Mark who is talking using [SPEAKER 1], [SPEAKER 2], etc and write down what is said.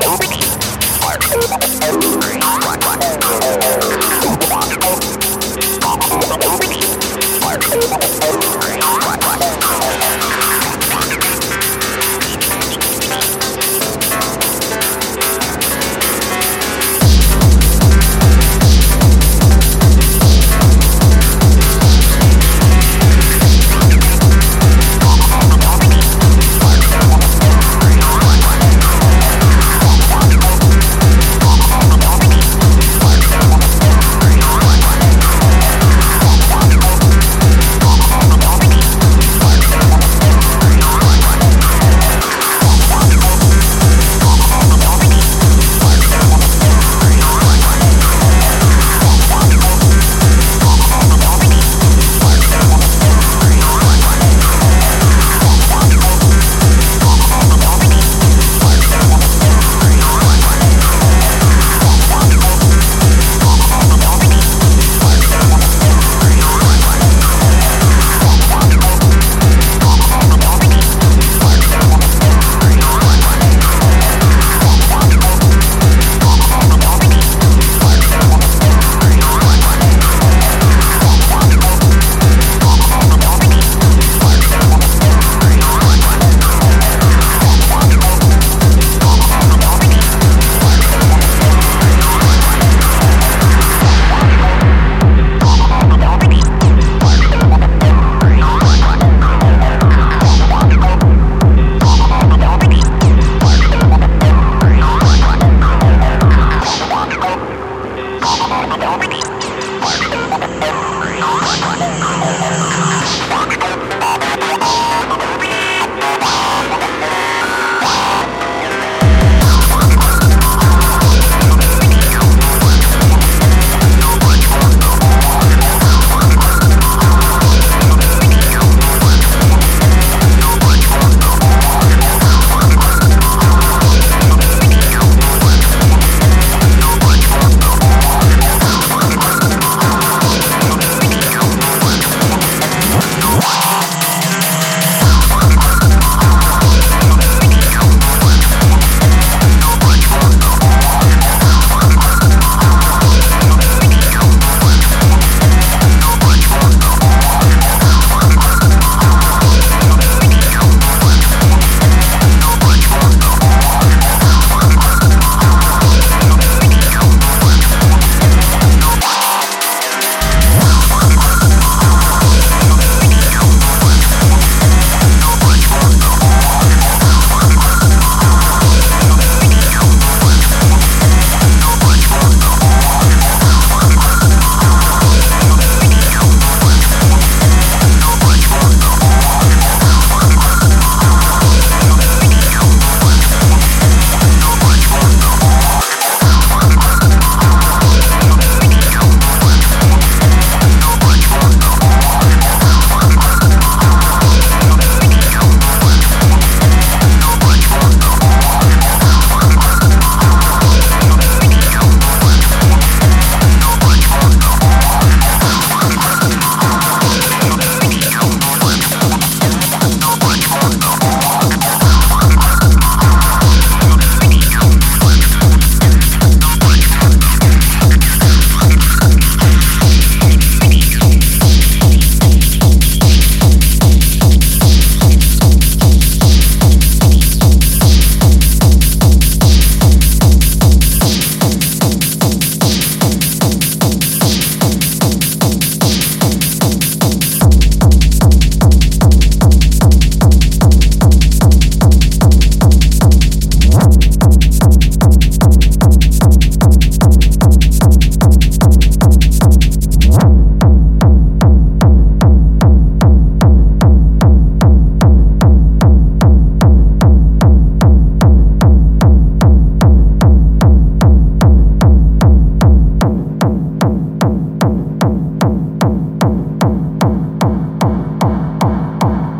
[SPEAKER 1] Oh.